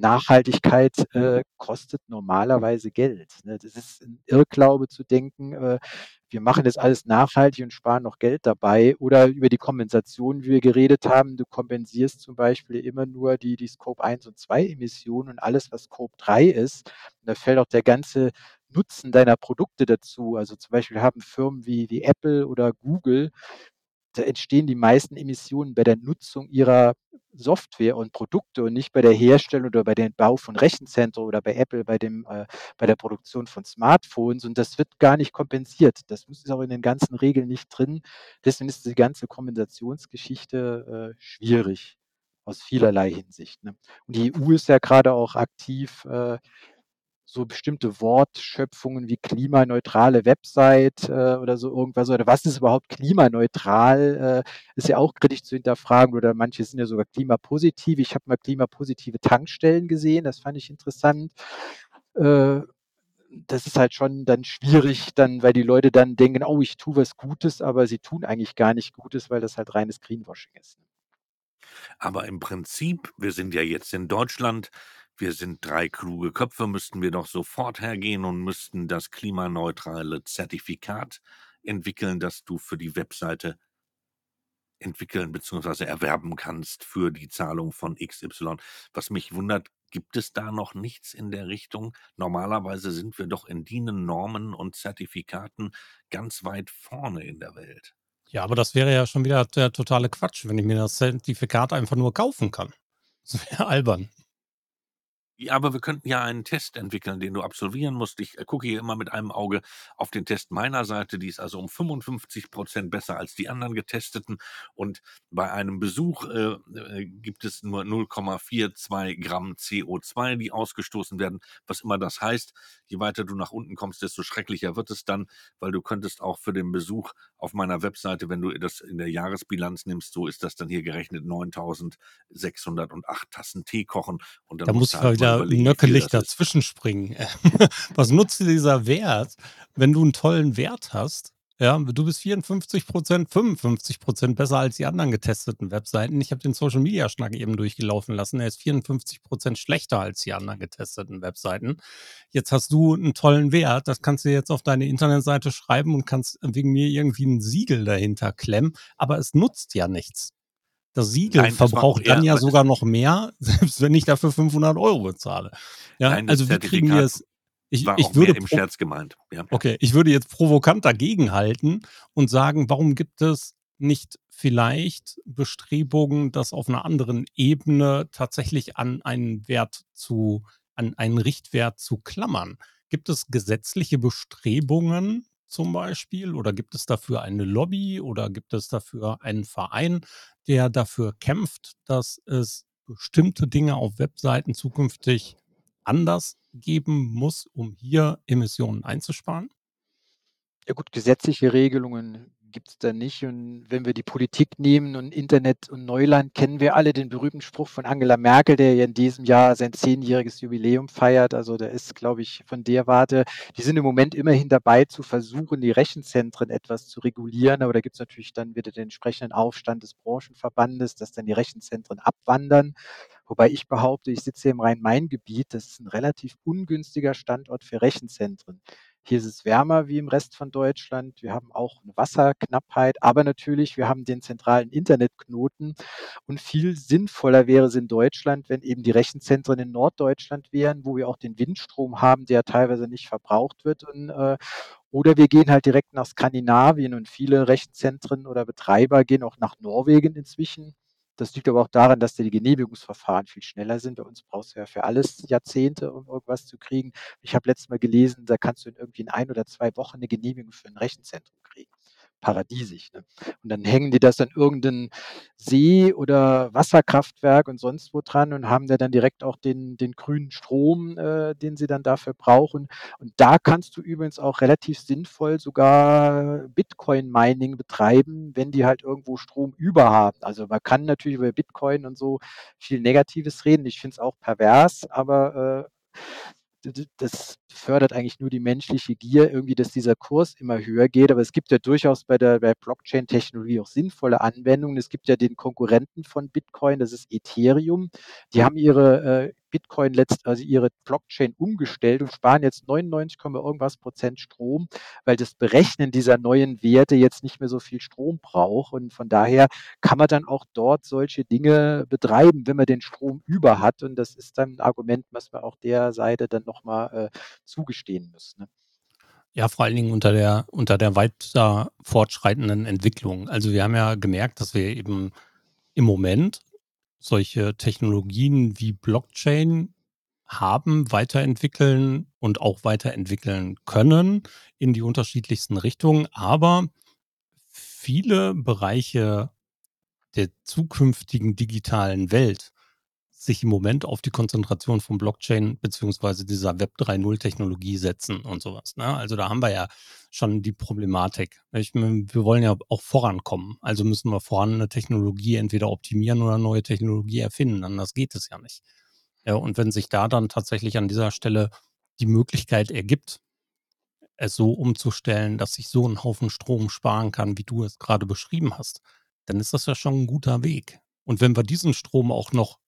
Nachhaltigkeit, äh, kostet normalerweise Geld, ne? Das ist 'n Irrglaube zu denken, äh, wir machen das alles nachhaltig und sparen noch Geld dabei. Oder über die Kompensation, wie wir geredet haben. Du kompensierst zum Beispiel immer nur die die Scope 1 und 2 Emissionen und alles, was Scope 3 ist. Da fällt auch der ganze Nutzen deiner Produkte dazu. Also, zum Beispiel haben Firmen wie wie Apple oder Google entstehen die meisten Emissionen bei der Nutzung ihrer Software und Produkte und nicht bei der Herstellung oder bei dem Bau von Rechenzentren oder bei Apple bei dem äh, bei der Produktion von Smartphones und das wird gar nicht kompensiert. Das ist auch in den ganzen Regeln nicht drin. Deswegen ist die ganze Kompensationsgeschichte, äh, schwierig aus vielerlei Hinsicht, ne? Und die EU ist ja grade auch aktiv, äh, so bestimmte Wortschöpfungen wie klimaneutrale Website, äh, oder so irgendwas oder was ist überhaupt klimaneutral, äh, ist ja auch kritisch zu hinterfragen oder manche sind ja sogar klimapositiv. Ich habe mal klimapositive Tankstellen gesehen, das fand ich interessant. Äh, das ist halt schon dann schwierig dann, weil die Leute dann denken: „Oh, ich tue was Gutes“, aber sie tun eigentlich gar nicht Gutes, weil das halt reines Greenwashing ist. Aber im Prinzip wir sind ja jetzt in Deutschland, wir sind 3 kluge Köpfe, müssten wir doch sofort hergehen und müssten das klimaneutrale Zertifikat entwickeln, das du für die Webseite entwickeln beziehungsweise erwerben kannst für die Zahlung von XY. Was mich wundert, gibt es da noch nichts in der Richtung? Normalerweise sind wir doch in DIN Normen und Zertifikaten ganz weit vorne in der Welt. Ja, aber das wäre ja schon wieder der totale Quatsch, wenn ich mir das Zertifikat einfach nur kaufen kann. Das wäre albern. Ja, aber wir könnten ja einen Test entwickeln, den du absolvieren musst. Ich, äh, gucke hier immer mit einem Auge auf den Test meiner Seite. Die ist also um 55% besser als die anderen Getesteten. Und bei einem Besuch, äh, äh, gibt es nur 0,42 Gramm CO2, die ausgestoßen werden. Was immer das heißt, je weiter du nach unten kommst, desto schrecklicher wird es dann, weil du könntest auch für den Besuch auf meiner Webseite, wenn du das in der Jahresbilanz nimmst, so ist das dann hier gerechnet 9.608 Tassen Tee kochen und dann Da musst muss du halt wieder nöckelig das ist. dazwischenspringen. Was nutzt dir dieser Wert, wenn du 'n tollen Wert hast? Ja, du bist 54% 55% besser als die anderen getesteten Webseiten. Ich habe den Social Media Schnack eben durchgelaufen lassen. Er ist 54% schlechter als die anderen getesteten Webseiten. Jetzt hast du 'n tollen Wert, das kannst du jetzt auf deine Internetseite schreiben und kannst wegen mir irgendwie 'n Siegel dahinter klemmen, aber es nutzt ja nichts. Das Siegel Nein, das war auch verbraucht dann eher ja es sogar noch mehr, selbst wenn ich dafür 500 € bezahle. Ja, Nein, also wie kriegen wir es ich war ich würde im Scherz gemeint, ja. okay, ich würde jetzt provokant dagegenhalten und sagen: „Warum gibt es nicht vielleicht Bestrebungen, das auf 'ner anderen Ebene tatsächlich an einen Wert zu an einen Richtwert zu klammern?“ Gibt es gesetzliche Bestrebungen zum Beispiel oder gibt es dafür eine Lobby oder gibt es dafür einen Verein, der dafür kämpft, dass es bestimmte Dinge auf Webseiten zukünftig anders geben muss, um hier Emissionen einzusparen? Ja gut, gesetzliche Regelungen gibt's da nicht. Und wenn wir die Politik nehmen und Internet und Neuland, kennen wir alle den berühmten Spruch von Angela Merkel, der ja in diesem Jahr sein zehnjähriges Jubiläum feiert. Also der ist, glaube ich, von der Warte, die sind im Moment immerhin dabei zu versuchen, die Rechenzentren etwas zu regulieren. Aber da gibt's natürlich dann wieder den entsprechenden Aufstand des Branchenverbandes, dass dann die Rechenzentren abwandern. Wobei ich behaupte, ich sitze hier im Rhein-Main-Gebiet, das ist ein relativ ungünstiger Standort für Rechenzentren. Hier ist es wärmer wie im Rest von Deutschland. Wir haben auch eine Wasserknappheit, aber natürlich, wir haben den zentralen Internetknoten und viel sinnvoller wäre es in Deutschland, wenn eben die Rechenzentren in Norddeutschland wären, wo wir auch den Windstrom haben, der teilweise nicht verbraucht wird und, äh, oder wir gehen halt direkt nach Skandinavien und viele Rechenzentren oder Betreiber gehen auch nach Norwegen inzwischen. Das liegt aber auch daran, dass die Genehmigungsverfahren viel schneller sind. Bei uns brauchst du ja für alles Jahrzehnte, um irgendwas zu kriegen. Ich habe letztes Mal gelesen, da kannst du in irgendwie in ein oder zwei Wochen eine Genehmigung für ein Rechenzentrum kriegen paradiesig. Ne? Und dann hängen die das an irgendein See- oder Wasserkraftwerk und sonst wo dran und haben da dann direkt auch den, den grünen Strom, äh, den sie dann dafür brauchen. Und da kannst du übrigens auch relativ sinnvoll sogar Bitcoin-Mining betreiben, wenn die halt irgendwo Strom über haben. Also man kann natürlich über Bitcoin und so viel Negatives reden. Ich finde es auch pervers, aber äh, das fördert eigentlich nur die menschliche Gier, irgendwie, dass dieser Kurs immer höher geht. Aber es gibt ja durchaus bei der Blockchain-Technologie auch sinnvolle Anwendungen. Es gibt ja den Konkurrenten von Bitcoin, das ist Ethereum. Die haben ihre äh, Bitcoin letzt, also ihre Blockchain umgestellt und sparen jetzt 99, irgendwas Prozent Strom, weil das Berechnen dieser neuen Werte jetzt nicht mehr so viel Strom braucht. Und von daher kann man dann auch dort solche Dinge betreiben, wenn man den Strom über hat. Und das ist dann ein Argument, was man auch der Seite dann nochmal äh, zugestehen muss. Ne? Ja, vor allen Dingen unter der, unter der weiter fortschreitenden Entwicklung. Also wir haben ja gemerkt, dass wir eben im Moment solche Technologien wie Blockchain haben, weiterentwickeln und auch weiterentwickeln können in die unterschiedlichsten Richtungen. Aber viele Bereiche der zukünftigen digitalen Welt sich im Moment auf die Konzentration von Blockchain beziehungsweise dieser Web 3.0 Technologie setzen und sowas. Ne? Also da haben wir ja schon die Problematik. Ich, wir wollen ja auch vorankommen. Also müssen wir vorhandene Technologie entweder optimieren oder neue Technologie erfinden. Anders geht es ja nicht. Ja, und wenn sich da dann tatsächlich an dieser Stelle die Möglichkeit ergibt, es so umzustellen, dass ich so einen Haufen Strom sparen kann, wie du es gerade beschrieben hast, dann ist das ja schon ein guter Weg. Und wenn wir diesen Strom auch noch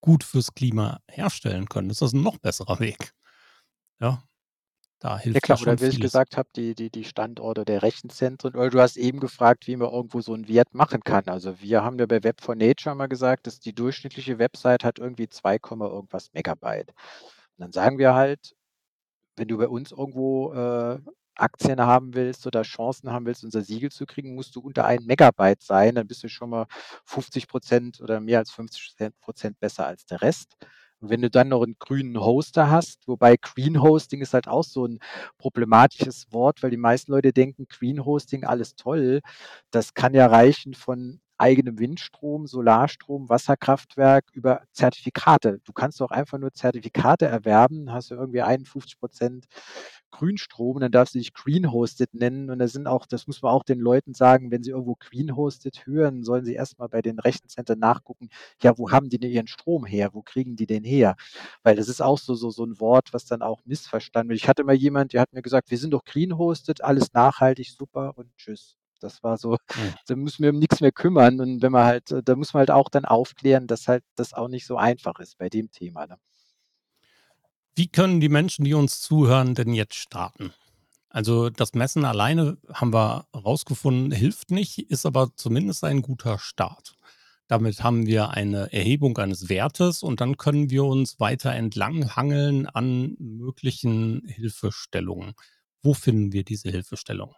gut fürs Klima herstellen können, ist das ein noch besserer Weg. Ja, da hilft Ja klar, ja oder schon wie ich gesagt habe, die die die Standorte der Rechenzentren oder du hast eben gefragt, wie man irgendwo so 'n Wert machen kann. Also, wir haben ja bei Web for Nature mal gesagt, dass die durchschnittliche Website hat irgendwie 2, irgendwas Megabyte. Und dann sagen wir halt, wenn du bei uns irgendwo, äh, Aktien haben willst oder Chancen haben willst, unser Siegel zu kriegen, musst du unter 1 Megabyte sein, dann bist du schon mal 50% oder mehr als 50 Prozent besser als der Rest. Und wenn du dann noch einen grünen Hoster hast, wobei Green Hosting ist halt auch so ein problematisches Wort, weil die meisten Leute denken, Green Hosting, alles toll. Das kann ja reichen von eigenem Windstrom, Solarstrom, Wasserkraftwerk über Zertifikate. Du kannst doch einfach nur Zertifikate erwerben, hast du irgendwie 51% Grünstrom und dann darfst du dich Green Hosted nennen. Und da sind auch, das muss man auch den Leuten sagen, wenn sie irgendwo Green Hosted hören, sollen sie erstmal bei den Rechenzentren nachgucken, ja, wo haben die denn ihren Strom her? Wo kriegen die den her? Weil das ist auch so, so, so ein Wort, was dann auch missverstanden wird. Ich hatte mal jemand, der hat mir gesagt, wir sind doch Green Hosted, alles nachhaltig, super und tschüss. Das war so, Hm. da müssen wir um nichts mehr kümmern. Und wenn man halt, da muss man halt auch dann aufklären, dass halt das auch nicht so einfach ist bei dem Thema. Ne? Wie können die Menschen, die uns zuhören, denn jetzt starten? Also das Messen alleine haben wir rausgefunden, hilft nicht, ist aber zumindest ein guter Start. Damit haben wir eine Erhebung eines Wertes und dann können wir uns weiter entlanghangeln an möglichen Hilfestellungen. Wo finden wir diese Hilfestellung?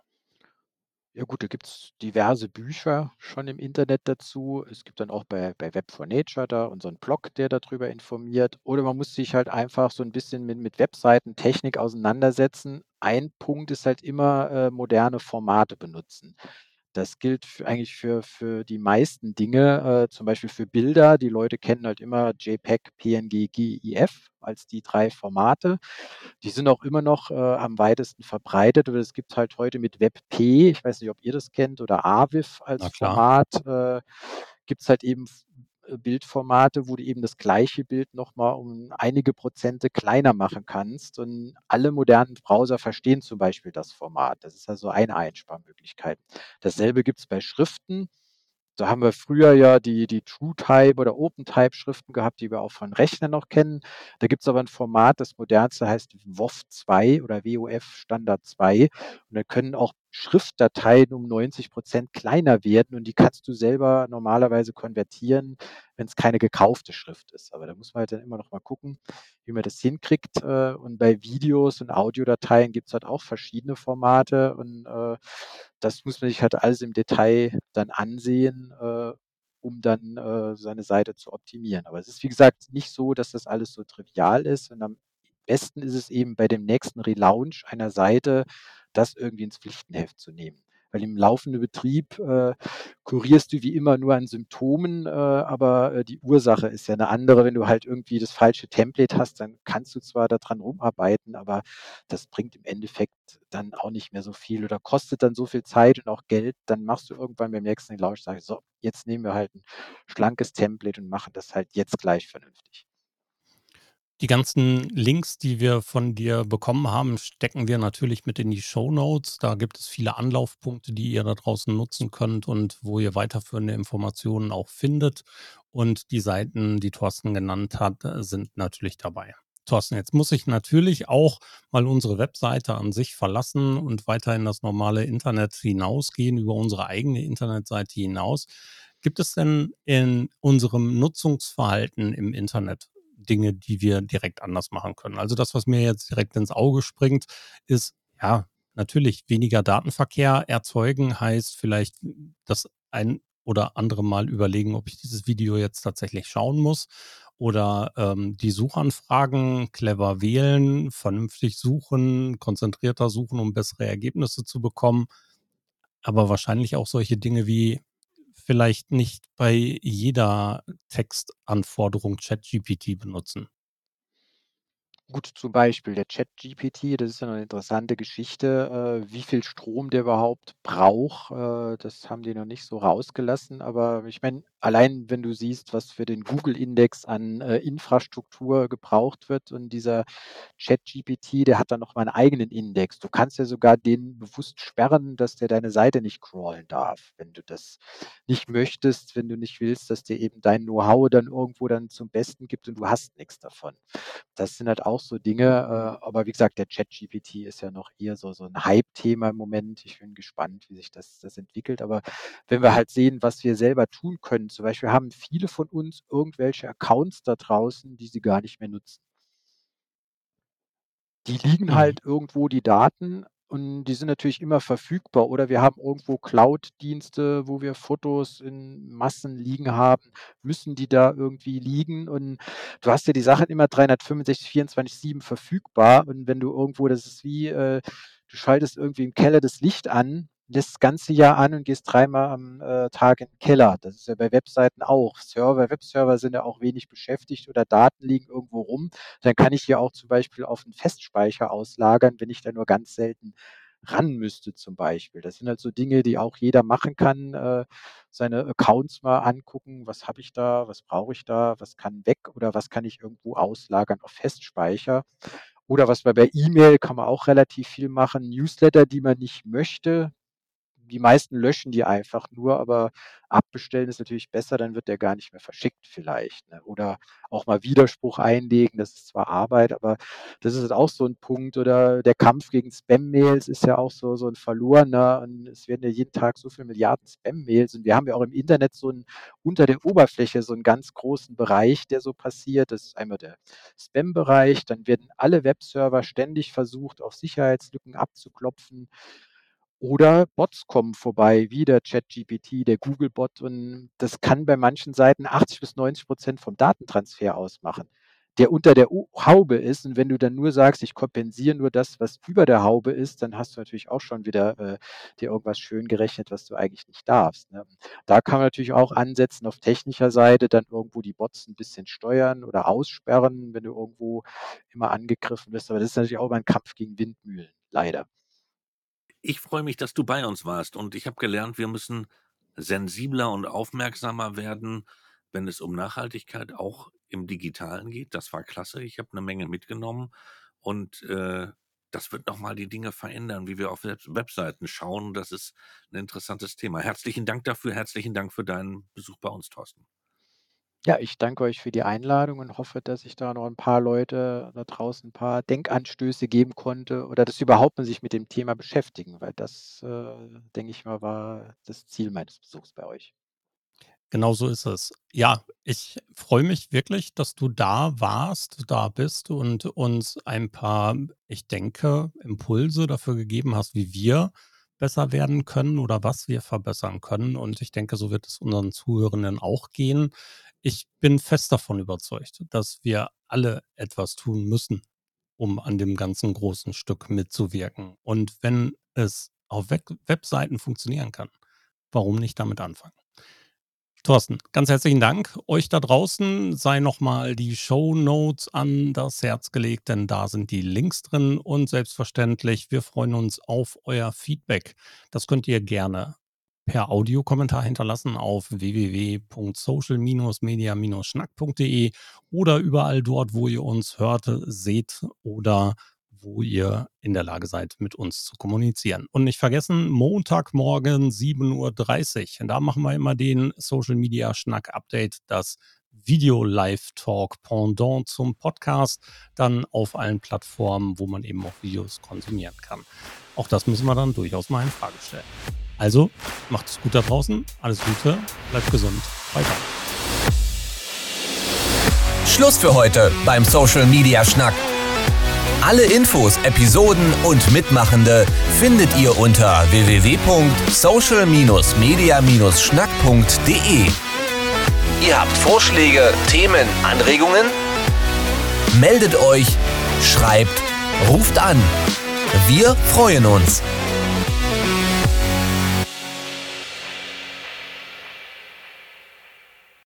Ja gut, da gibt's diverse Bücher schon im Internet dazu. Es gibt dann auch bei bei Web for Nature da unseren Blog, der darüber informiert. Oder man muss sich halt einfach so ein bisschen mit mit Webseitentechnik auseinandersetzen. Ein Punkt ist halt immer, äh, moderne Formate benutzen. Das gilt f eigentlich für für die meisten Dinge, äh, zum Beispiel für Bilder. Die Leute kennen halt immer JPEG, PNG, GIF als die 3 Formate. Die sind auch immer noch, äh, am weitesten verbreitet, aber es gibt halt heute mit WebP, ich weiß nicht, ob ihr das kennt, oder AVIF als. Format, äh, gibt's halt eben Bildformate, wo du eben das gleiche Bild noch mal um einige Prozente kleiner machen kannst. Und alle modernen Browser verstehen zum Beispiel das Format. Das ist also eine Einsparmöglichkeit. Dasselbe gibt's bei Schriften. Da haben wir früher ja die die TrueType oder OpenType-Schriften gehabt, die wir auch von Rechnern noch kennen. Da gibt's aber 'n Format, das modernste heißt WOF 2 oder WOF Standard 2. Und da können auch Schriftdateien um 90% kleiner werden und die kannst du selber normalerweise konvertieren, wenn's keine gekaufte Schrift ist. Aber da muss man halt dann immer noch mal gucken, wie man das hinkriegt. Äh, und bei Videos und Audiodateien gibt's halt auch verschiedene Formate und, äh, das muss man sich halt alles im Detail dann ansehen, äh, um dann, seine Seite zu optimieren. Aber es ist, wie gesagt, nicht so, dass das alles so trivial ist und am besten ist es eben bei dem nächsten Relaunch einer Seite, das irgendwie ins Pflichtenheft zu nehmen. Weil im laufenden Betrieb, äh, kurierst du wie immer nur an Symptomen, äh, aber, äh, die Ursache ist ja 'ne andere. Wenn du halt irgendwie das falsche Template hast, dann kannst du zwar da dran rumarbeiten, aber das bringt im Endeffekt dann auch nicht mehr so viel oder kostet dann so viel Zeit und auch Geld. Dann machst du irgendwann beim nächsten Relaunch sage: „So, jetzt nehmen wir halt 'n schlankes Template und machen das halt jetzt gleich vernünftig.“ Die ganzen Links, die wir von dir bekommen haben, stecken wir natürlich mit in die Shownotes. Da gibt es viele Anlaufpunkte, die ihr da draußen nutzen könnt und wo ihr weiterführende Informationen auch findet. Und die Seiten, die Thorsten genannt hat, sind natürlich dabei. Thorsten, jetzt muss ich natürlich auch mal unsere Webseite an sich verlassen und weiter in das normale Internet hinausgehen, über unsere eigene Internetseite hinaus. Gibt es denn in unserem Nutzungsverhalten im Internet Dinge, die wir direkt anders machen können? Also, das, was mir jetzt direkt ins Auge springt, ist, ja, natürlich weniger Datenverkehr erzeugen, heißt vielleicht das ein oder andere Mal überlegen, ob ich dieses Video jetzt tatsächlich schauen muss oder, ähm, die Suchanfragen clever wählen, vernünftig suchen, konzentrierter suchen, um bessere Ergebnisse zu bekommen. Aber wahrscheinlich auch solche Dinge wie vielleicht nicht bei jeder Textanforderung ChatGPT benutzen. Gut, zum Beispiel der ChatGPT, das ist ja 'ne interessante Geschichte, äh, wie viel Strom der überhaupt braucht. Äh, das haben die noch nicht so rausgelassen, aber ich meine, allein wenn du siehst, was für den Google-Index an, äh, Infrastruktur gebraucht wird und dieser ChatGPT, der hat dann noch mal 'n eigenen Index. Du kannst ja sogar den bewusst sperren, dass der deine Seite nicht crawlen darf, wenn du das nicht möchtest, wenn du nicht willst, dass der eben dein Know-how dann irgendwo dann zum Besten gibt und du hast nix davon. Das sind halt auch so Dinge, äh, aber wie gesagt, der ChatGPT ist ja noch eher so so 'n Hype-Thema im Moment. Ich bin gespannt, wie sich das das entwickelt. Aber wenn wir halt sehen, was wir selber tun können zum Beispiel haben viele von uns irgendwelche Accounts da draußen, die sie gar nicht mehr nutzen. Die liegen Mhm. halt irgendwo die Daten und die sind natürlich immer verfügbar oder wir haben irgendwo Cloud-Dienste, wo wir Fotos in Massen liegen haben, müssen die da irgendwie liegen und du hast ja die Sachen immer 365, 24/7 verfügbar und wenn du irgendwo das ist wie, äh, du schaltest irgendwie im Keller das Licht an, lässt das ganze Jahr an und gehst dreimal am, äh, Tag in 'n Keller. Das ist ja bei Webseiten auch. Server Webserver sind ja auch wenig beschäftigt oder Daten liegen irgendwo rum. Dann kann ich die auch zum Beispiel auf 'n Festspeicher auslagern, wenn ich da nur ganz selten ran müsste zum Beispiel. Das sind halt so Dinge, die auch jeder machen kann, äh, seine Accounts mal angucken. Was habe ich da? Was brauche ich da? Was kann weg oder was kann ich irgendwo auslagern auf Festspeicher? Oder was bei E-Mail kann man auch relativ viel machen. Newsletter, die man nicht möchte, die meisten löschen die einfach nur, aber abbestellen ist natürlich besser, dann wird der gar nicht mehr verschickt vielleicht, ne? Oder auch mal Widerspruch einlegen, das ist zwar Arbeit, aber das ist auch so 'n Punkt oder der Kampf gegen Spam-Mails ist ja auch so so 'n verlorener und es werden ja jeden Tag so viel Milliarden Spam-Mails und wir haben ja auch im Internet so 'n unter der Oberfläche so 'n ganz großen Bereich, der so passiert. Das ist einmal der Spam-Bereich, dann werden alle Webserver ständig versucht, auf Sicherheitslücken abzuklopfen. Oder Bots kommen vorbei, wie der ChatGPT, der Googlebot und das kann bei manchen Seiten 80 bis 90% vom Datentransfer ausmachen. der unter der Haube ist. Und wenn du dann nur sagst, ich kompensiere nur das, was über der Haube ist, dann hast du natürlich auch schon wieder äh, dir irgendwas schön gerechnet, was du eigentlich nicht darfst. Ne? Da kann man natürlich auch ansetzen auf technischer Seite, dann irgendwo die Bots ein bisschen steuern oder aussperren, wenn du irgendwo immer angegriffen wirst. Aber das ist natürlich auch immer ein Kampf gegen Windmühlen, leider. Ich freue mich, dass du bei uns warst und ich habe gelernt, wir müssen sensibler und aufmerksamer werden, wenn es um Nachhaltigkeit auch im Digitalen geht. Das war klasse. Ich habe eine Menge mitgenommen und äh, das wird nochmal die Dinge verändern, wie wir auf Webseiten schauen. Das ist ein interessantes Thema. Herzlichen Dank dafür. Herzlichen Dank für deinen Besuch bei uns, Thorsten. Ja, ich danke euch für die Einladung und hoffe, dass ich da noch ein paar Leute da draußen ein paar Denkanstöße geben konnte oder dass sie überhaupt mal sich mit dem Thema beschäftigen, weil das, äh, denke ich mal, war das Ziel meines Besuchs bei euch. Genau so ist es. Ja, ich freue mich wirklich, dass du da warst, da bist und uns ein paar, ich denke, Impulse dafür gegeben hast, wie wir besser werden können oder was wir verbessern können. Und ich denke, so wird es unseren Zuhörenden auch gehen. Ich bin fest davon überzeugt, dass wir alle etwas tun müssen, um an dem ganzen großen Stück mitzuwirken. Und wenn es auf Web Webseiten funktionieren kann, warum nicht damit anfangen? Thorsten, ganz herzlichen Dank. Euch da draußen sei nochmal die Show Notes an das Herz gelegt, denn da sind die Links drin und selbstverständlich, wir freuen uns auf euer Feedback. Das könnt ihr gerne per Audiokommentar hinterlassen auf www.social-media-schnack.de oder überall dort, wo ihr uns hört, seht oder wo ihr in der Lage seid, mit uns zu kommunizieren. Und nicht vergessen, Montagmorgen 7.30 Uhr. Da machen wir immer den Social Media Schnack Update, das Video Live Talk Pendant zum Podcast, dann auf allen Plattformen, wo man eben auch Videos konsumieren kann. Auch das müssen wir dann durchaus mal in Frage stellen. Also, macht es gut da draußen, alles Gute, bleibt gesund, bye. Schluss für heute beim Social Media Schnack. Alle Infos, Episoden und Mitmachende findet ihr unter www.social-media-schnack.de. Ihr habt Vorschläge, Themen, Anregungen? Meldet euch, schreibt, ruft an. Wir freuen uns.